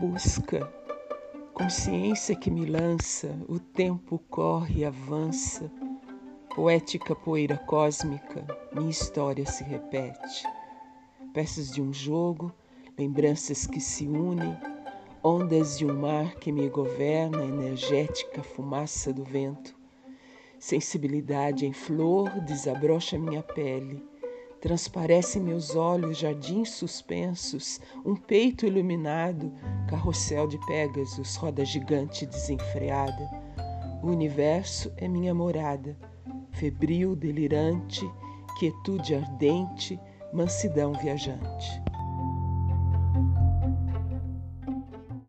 busca, consciência que me lança, o tempo corre avança, poética poeira cósmica, minha história se repete. Peças de um jogo, lembranças que se unem, ondas de um mar que me governa, energética fumaça do vento. Sensibilidade em flor desabrocha minha pele Transparecem meus olhos jardins suspensos, um peito iluminado, carrossel de Pégasus, roda gigante desenfreada. O universo é minha morada, febril, delirante, quietude ardente, mansidão viajante.